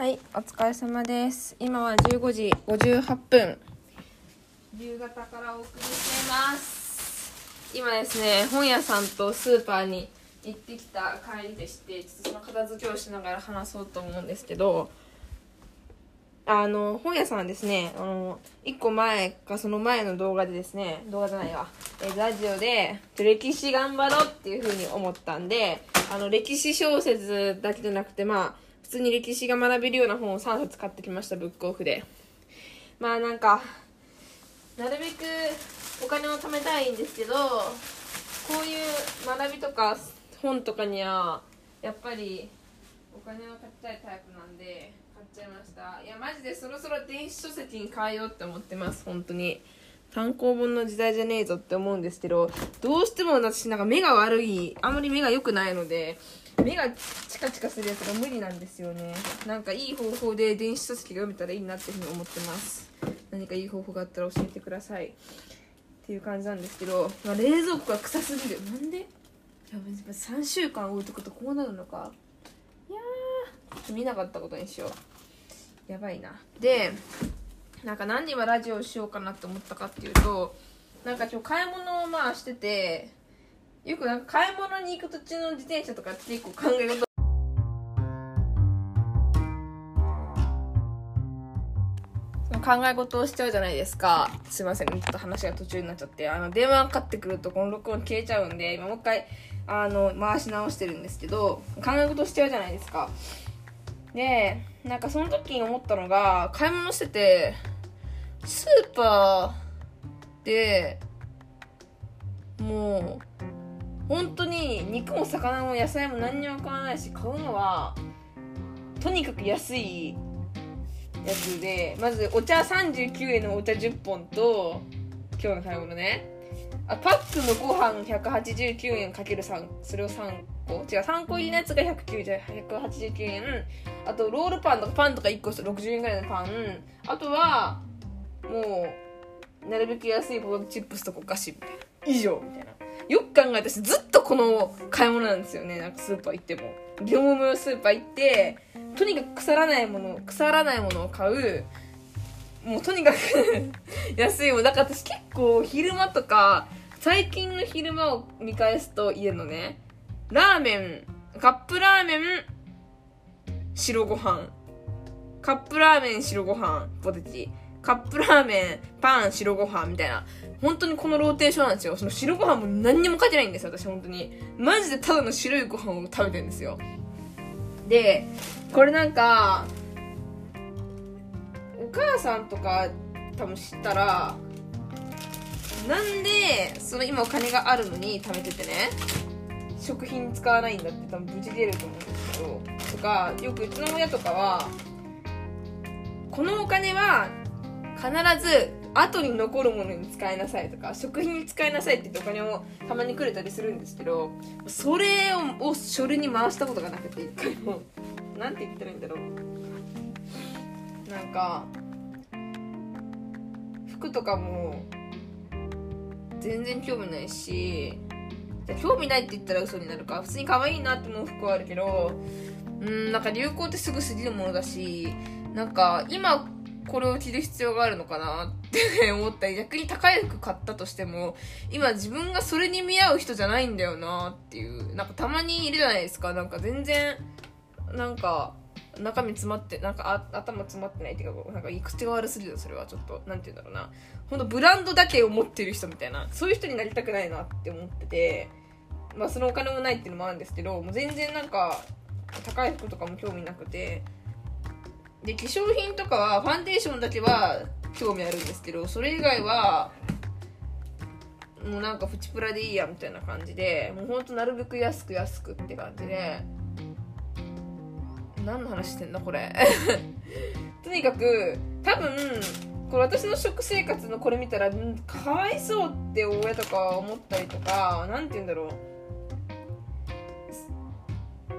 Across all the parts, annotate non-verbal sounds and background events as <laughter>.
はい、お疲れ様です。今は15時58分。夕方からお送りしています。今ですね、本屋さんとスーパーに行ってきた帰りでして、ちょっとその片付けをしながら話そうと思うんですけど、あの、本屋さんですね、あの、一個前かその前の動画でですね、動画じゃないわ、えラジオで、歴史頑張ろうっていう風に思ったんで、あの、歴史小説だけじゃなくて、まあ、普通に歴史が学べるような本を3冊買ってきました、ブックオフで。まあなんか、なるべくお金を貯めたいんですけど、こういう学びとか本とかには、やっぱりお金をかけたいタイプなんで買っちゃいましたいやマジでそろそろ電子書籍に変えようって思ってます本当に単行本の時代じゃねえぞって思うんですけどどうしても私なんか目が悪いあんまり目が良くないので目がチカチカするやつが無理なんですよね。なんかいい方法で電子書籍が読めたらいいなっていうふうに思ってます。何かいい方法があったら教えてください。っていう感じなんですけど、まあ、冷蔵庫が臭すぎる。なんで？いや3週間置いとくとこうなるのか。いやー見なかったことにしよう。やばいな。でなんか何で今ラジオをしようかなって思ったかっていうとなんか今日買い物をまあしててよくなんか買い物に行く途中の自転車とかって結構考え事。考え事をしちゃうじゃないですか。すいません。ちょっと話が途中になっちゃって。あの電話かかってくるとこの録音消えちゃうんで今もう一回あの回し直してるんですけど考え事をしちゃうじゃないですか。でなんかその時に思ったのが買い物しててスーパーでもう本当に肉も魚も野菜も何にも買わないし買うのはとにかく安いやつでまずお茶39円のお茶10本と今日の買い物ね。あパックのご飯189円かける3それを3個。違う3個入りのやつが189円。あとロールパンとかパンとか1個60円ぐらいのパン。あとはもうなるべく安いポテトチップスとかお菓子みたいな。以上みたいな。よく考えたしずっとこの買い物なんですよね。なんかスーパー行っても。業務用スーパー行ってとにかく腐らないもの腐らないものを買う。もうとにかく <laughs> 安いもんだから私結構昼間とか最近の昼間を見返すと家のねラーメンカップラーメン白ご飯。カップラーメン白ご飯ポテチ。カップラーメンパン白ご飯みたいな。本当にこのローテーションなんですよ。その白ご飯も何にも書いてないんですよ私本当に。マジでただの白いご飯を食べてるんですよ。でこれなんかお母さんとか多分知ったらなんでその今お金があるのに貯めててね。食費に使わないんだって多分無事出ると思うんですけど。とかよくうちの親とかはこのお金は必ず後に残るものに使いなさいとか食費に使いなさいって言ってお金をたまにくれたりするんですけどそれを書類に回したことがなくて一回も。なんて言ったらいいんだろう。なんか服とかも全然興味ないし興味ないって言ったら嘘になるか。普通に可愛いなって思う服はあるけどうんなんか流行ってすぐ過ぎるものだしなんか今これを着る必要があるのかなって <laughs> 思ったり逆に高い服買ったとしても今自分がそれに見合う人じゃないんだよなっていうなんかたまにいるじゃないですか。なんか全然なんか中身詰まってなんかあ頭詰まってないっていうかなんか口が悪すぎるそれはちょっとなんて言うんだろうな。ほんとブランドだけを持ってる人みたいなそういう人になりたくないなって思っててまあそのお金もないっていうのもあるんですけどもう全然なんか高い服とかも興味なくてで化粧品とかはファンデーションだけは興味あるんですけどそれ以外はもうなんかプチプラでいいやみたいな感じでもうほんとなるべく安く安くって感じで何の話してんだこれ。<laughs> とにかく多分これ私の食生活のこれ見たらかわいそうって親とか思ったりとか何て言うんだろう。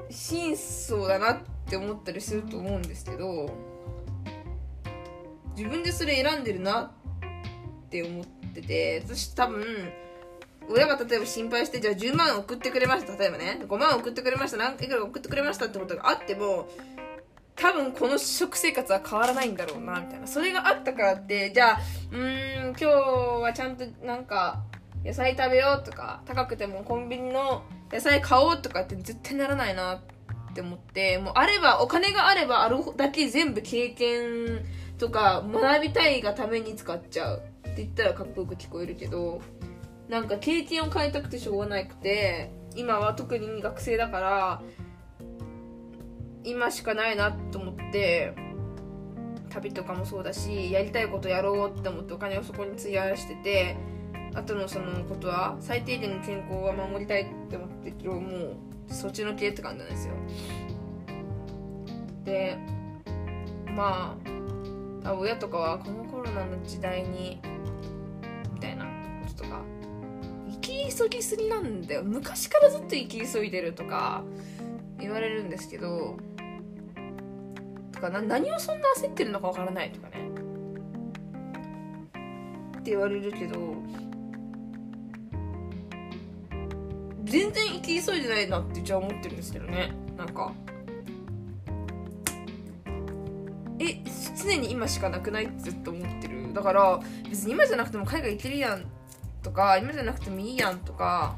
真相だなってって思ったりすると思うんですけど自分でそれ選んでるなって思ってて私多分親が例えば心配してじゃあ10万送ってくれました例えばね5万送ってくれました何いくら送ってくれましたってことがあっても多分この食生活は変わらないんだろうなみたいな。それがあったからってじゃあうん今日はちゃんとなんか野菜食べようとか高くてもコンビニの野菜買おうとかって絶対ならないなってって思ってもうあればお金があればあるだけ全部経験とか学びたいがために使っちゃう。って言ったらかっこよく聞こえるけどなんか経験を変えたくてしょうがなくて今は特に学生だから今しかないなと思って旅とかもそうだしやりたいことやろうって思ってお金をそこに費やしててあとのそのことは最低限の健康は守りたいって思ってるけどもうそっちの系って感じなんですよ。でまああ親とかはこのコロナの時代にみたいなこととか。生き急ぎすぎなんだよ。昔からずっと生き急いでるとか言われるんですけどとか何をそんな焦ってるのかわからないとかね。って言われるけど全然生き急いでないなってじゃあ思ってるんですけどね。なんか。え常に今しかなくないってずっと思ってる。だから別に今じゃなくても海外行けるやんとか今じゃなくてもいいやんとか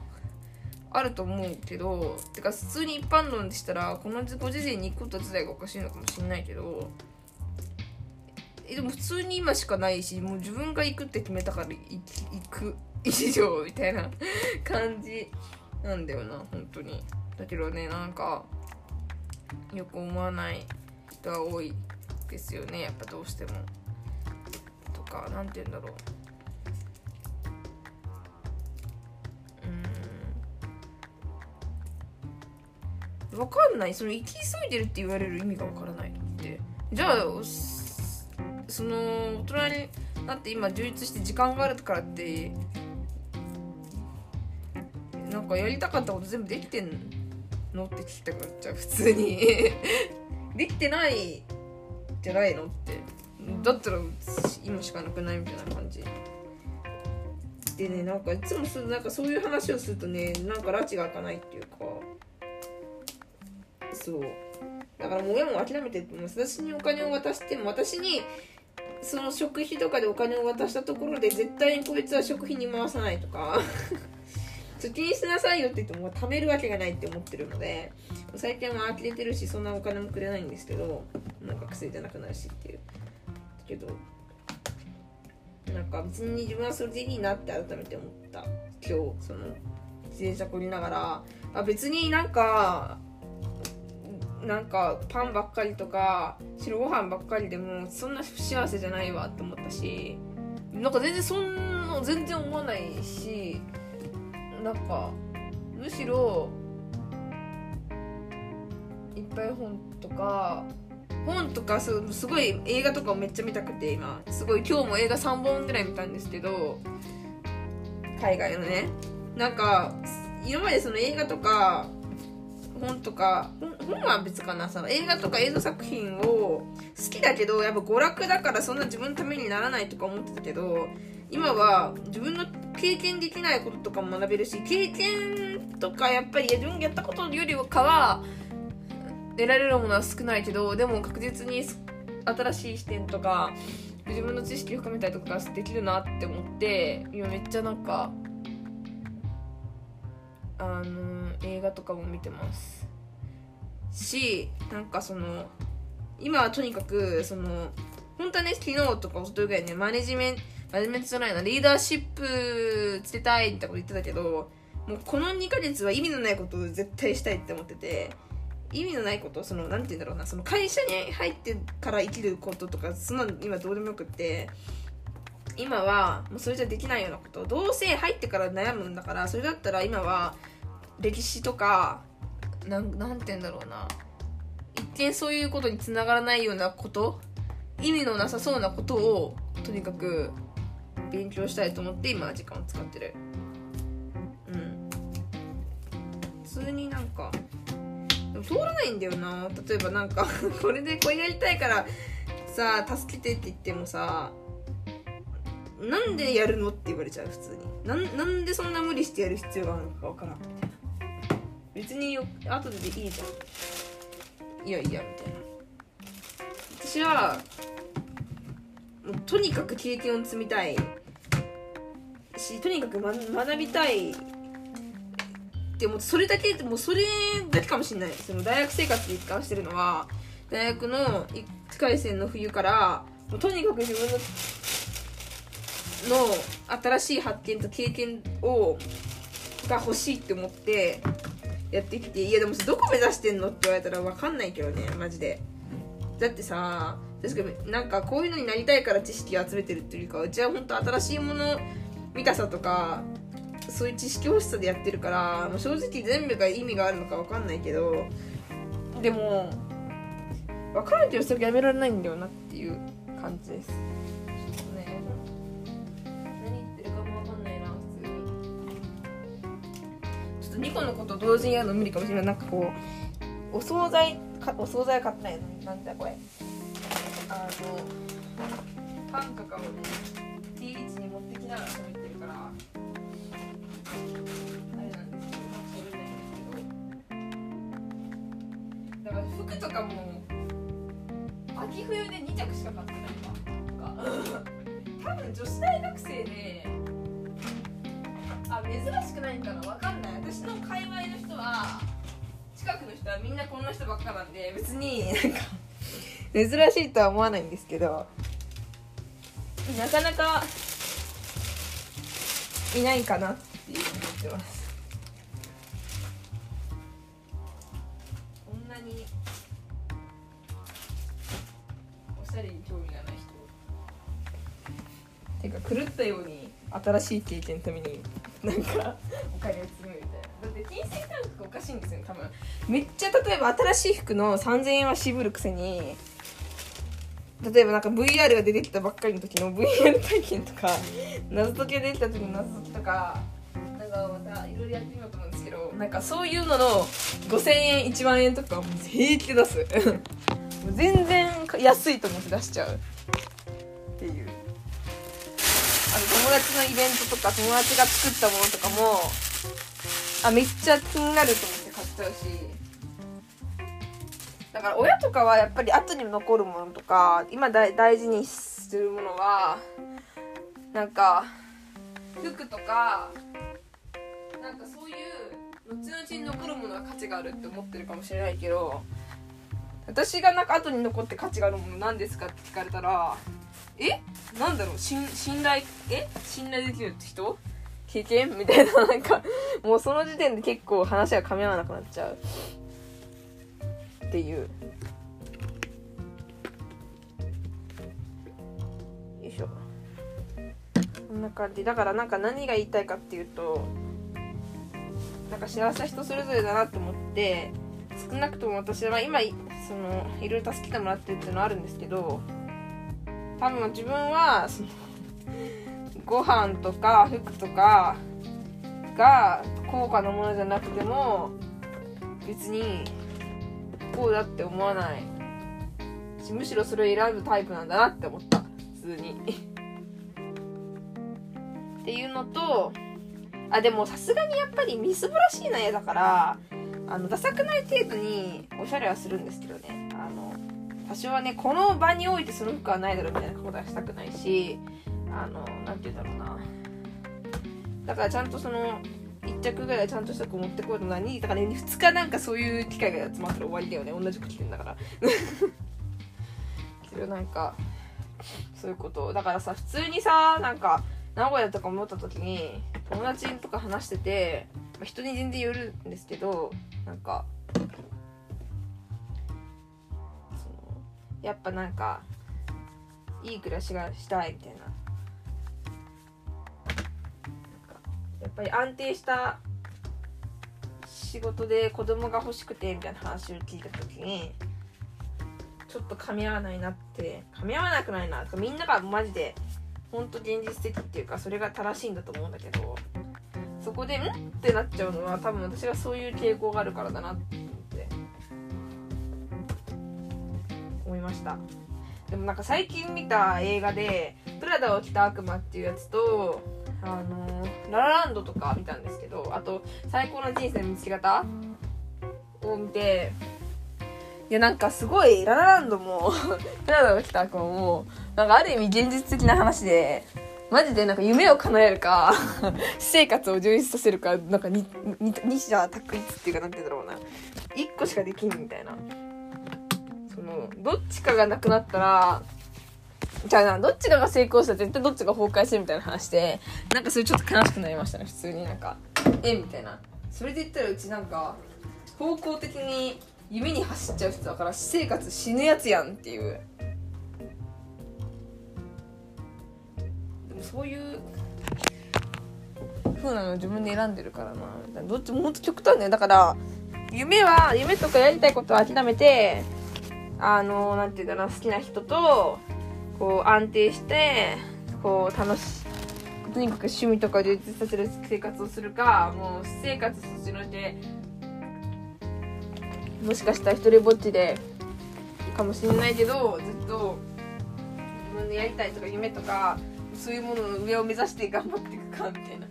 あると思うけどてか普通に一般論でしたらこのご時世に行くこと自体がおかしいのかもしれないけどえでも普通に今しかないしもう自分が行くって決めたから行く。以上みたいな感じ。なんだよな本当に。だけどねなんかよく思わない人が多いですよね。やっぱどうしても。とか何て言うんだろう。うん。分かんない。その行き急いでるって言われる意味が分からないって。じゃあその大人になって今充実して時間があるからってなんかやりたかったこと全部できてんのって聞きたくなっちゃう普通に。<laughs> できてないじゃないのって。だったら今しかなくないみたいな感じ。でねなんかいつもそなんかそういう話をするとねなんか拉致が開かないっていうか。そう。だからもう親も諦めて私にお金を渡しても私にその食費とかでお金を渡したところで絶対にこいつは食費に回さないとか。<laughs> 貯金しなさいよって言っても貯めるわけがないって思ってるので最近は呆れてるしそんなお金もくれないんですけどなんか薬じゃなくなるしっていう。けどなんか別に自分はそれでいいなって改めて思った。今日その自転車こりながら。あ別になんかなんかパンばっかりとか白ご飯ばっかりでもそんな不幸せじゃないわって思ったしなんか全然そんな全然思わないしなんかむしろいっぱい本とか本とかすごい映画とかをめっちゃ見たくて今。すごい今日も映画3本ぐらい見たんですけど海外のね。なんか今までその映画とか本とか本は別かな。さ映画とか映像作品を好きだけどやっぱ娯楽だからそんな自分のためにならないとか思ってたけど今は自分の経験できないこととかも学べるし経験とかやっぱり自分がやったことよりかは得られるものは少ないけどでも確実に新しい視点とか自分の知識を深めたりとかできるなって思って今めっちゃなんかあの映画とかも見てます。しなんかその今はとにかくその本当はね昨日とかおとといぐらいねマネジメントマネジメントじゃないなリーダーシップつけたいってこと言ってたけどもうこの2ヶ月は意味のないことを絶対したいって思ってて意味のないことそのなんて言うんだろうなその会社に入ってから生きることとかそんなの今どうでもよくって今はもうそれじゃできないようなことどうせ入ってから悩むんだからそれだったら今は歴史とかなんなんて言うんだろうな一見そういうことにつながらないようなこと意味のなさそうなことをとにかく勉強したいと思って今は時間を使ってる。うん。普通になんかでも通らないんだよな。例えばなんか <laughs> これでこれやりたいからさあ助けてって言ってもさなんでやるのって言われちゃう普通に。なんなんでそんな無理してやる必要があるのかわからんみたいな。別によ後ででいいじゃん。いやいやみたいな。私はもうとにかく経験を積みたい。しとにかく、ま、学びたいってもそれだけでもそれだけかもしれない。その大学生活で一貫してるのは大学の1回戦の冬からもうとにかく自分のの新しい発見と経験をが欲しいって思ってやってきていやでもどこ目指してんのって言われたら分かんないけどねマジで。だってさ確かになんかこういうのになりたいから知識を集めてるっていうかうちは本当新しいもの見たさとかそういう知識欲しさでやってるからもう正直全部が意味があるのか分かんないけどでも分からないけどそれやめられないんだよなっていう感じです。ちょっとね何言ってるかも分かんないな普通に。ちょっと2個のこと同時にやるの無理かもしれない。なんかこうお惣菜かお惣菜買ってないのなんだこれ。あのパンとかをね T 位置に持ってきながら喋ってるから。あれなんですけどないんですけどだから服とかも秋冬で2着しか買ってないわとか。多分女子大学生であ珍しくないんかな。わかんない。私の界隈の人は近くの人はみんなこんな人ばっかなんで別になんか珍しいとは思わないんですけど。なかなかいないかな。って思ってますこんなにおしゃれに興味がない人ていうか狂ったように新しい経験のためになんかお金を積むみたいな。だって金銭感覚おかしいんですよね多分めっちゃ例えば新しい服の3000円は渋るくせに例えばなんか VR が出てきたばっかりの時の VR 体験とか謎解きが出てきた時の謎解きとかなんかまたいろいろやってみようと思うんですけどなんかそういうのの5000円1万円とかもう平気で出す。もう全然安いと思って出しちゃう。っていう。あの友達のイベントとか友達が作ったものとかもあめっちゃ気になると思って買っちゃうしだから親とかはやっぱり後に残るものとか今大事にするものはなんか服とかなんかそういう後々に残るものは価値があるって思ってるかもしれないけど私がなんか後に残って価値があるもの何ですかって聞かれたらえ？なんだろう？信頼？え？信頼できるって人？経験？みたいななんかもうその時点で結構話が噛み合わなくなっちゃう。っていう。よいしょ。こんな感じ。だからなんか何が言いたいかっていうとなんか幸せは人それぞれだなって思って少なくとも私は今そのいろいろ助けてもらってるっていうのはあるんですけど多分自分はそのご飯とか服とかが高価なものじゃなくても別にこうだって思わない。しむしろそれを選ぶタイプなんだなって思った。普通に。っていうのとあでもさすがにやっぱりみすぼらしいな絵だからあのダサくない程度におしゃれはするんですけどね。あの多少はねこの場においてその服はないだろうみたいなことはしたくないしあの何て言うんだろうな。だからちゃんとその1着ぐらいちゃんとした子持ってこいの何？だからね2日なんかそういう機会が集まったら終わりだよね。同じ服着てんだから。<laughs> けどなんかそういうことだからさ普通にさなんか名古屋とか思った時に友達とか話してて、まあ、人に全然よるんですけどなんかそのやっぱなんかいい暮らしがしたいみたいな。やっぱり安定した仕事で子供が欲しくてみたいな話を聞いた時にちょっと噛み合わないなって噛み合わなくないなみんながマジで本当現実的っていうかそれが正しいんだと思うんだけどそこで「ん?」ってなっちゃうのは多分私がそういう傾向があるからだなって思いましたでもなんか最近見た映画で「プラダを着た悪魔」っていうやつとあのララランドとか見たんですけどあと「最高の人生の見つけ方」を見ていやなんかすごいララランドも <laughs> ララランドが来た子もなんかある意味現実的な話でマジでなんか夢を叶えるか私 <laughs> 生活を充実させるかなんかにに二者択一っていうかなんて言うんだろうな。一個しかできんみたいな。そのどっちかがなくなったらじゃあな。どっちかが成功したら絶対どっちが崩壊するみたいな話でなんかそれちょっと悲しくなりましたね普通に。なんか。えみたいな。それで言ったらうちなんか方向的に夢に走っちゃう人だから私生活死ぬやつやんっていう。でもそういう風なの自分で選んでるからな。どっちもほんと極端ねだから夢は夢とかやりたいことは諦めてあのなんていうんだろう好きな人とこう安定してこう楽しとにかく趣味とか充実させる生活をするかもう私生活そっちのけもしかしたら一人ぼっちでかもしれないけどずっと自分でやりたいとか夢とかそういうものの上を目指して頑張っていくかみたいな。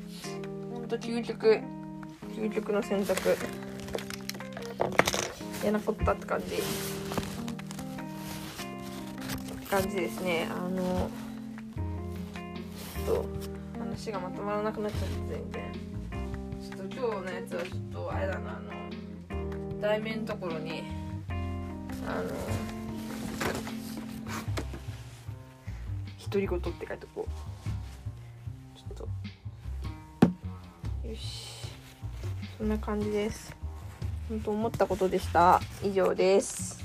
ほんと究極究極の選択。嫌なこったって感じ。感じですね。あのちょっと話がまとまらなくなっちゃって全然ちょっと今日のやつはちょっとあれだなあの題名のところにあの独り言って書いておこう。ちょっと。よし。そんな感じです。本当思ったことでした。以上です。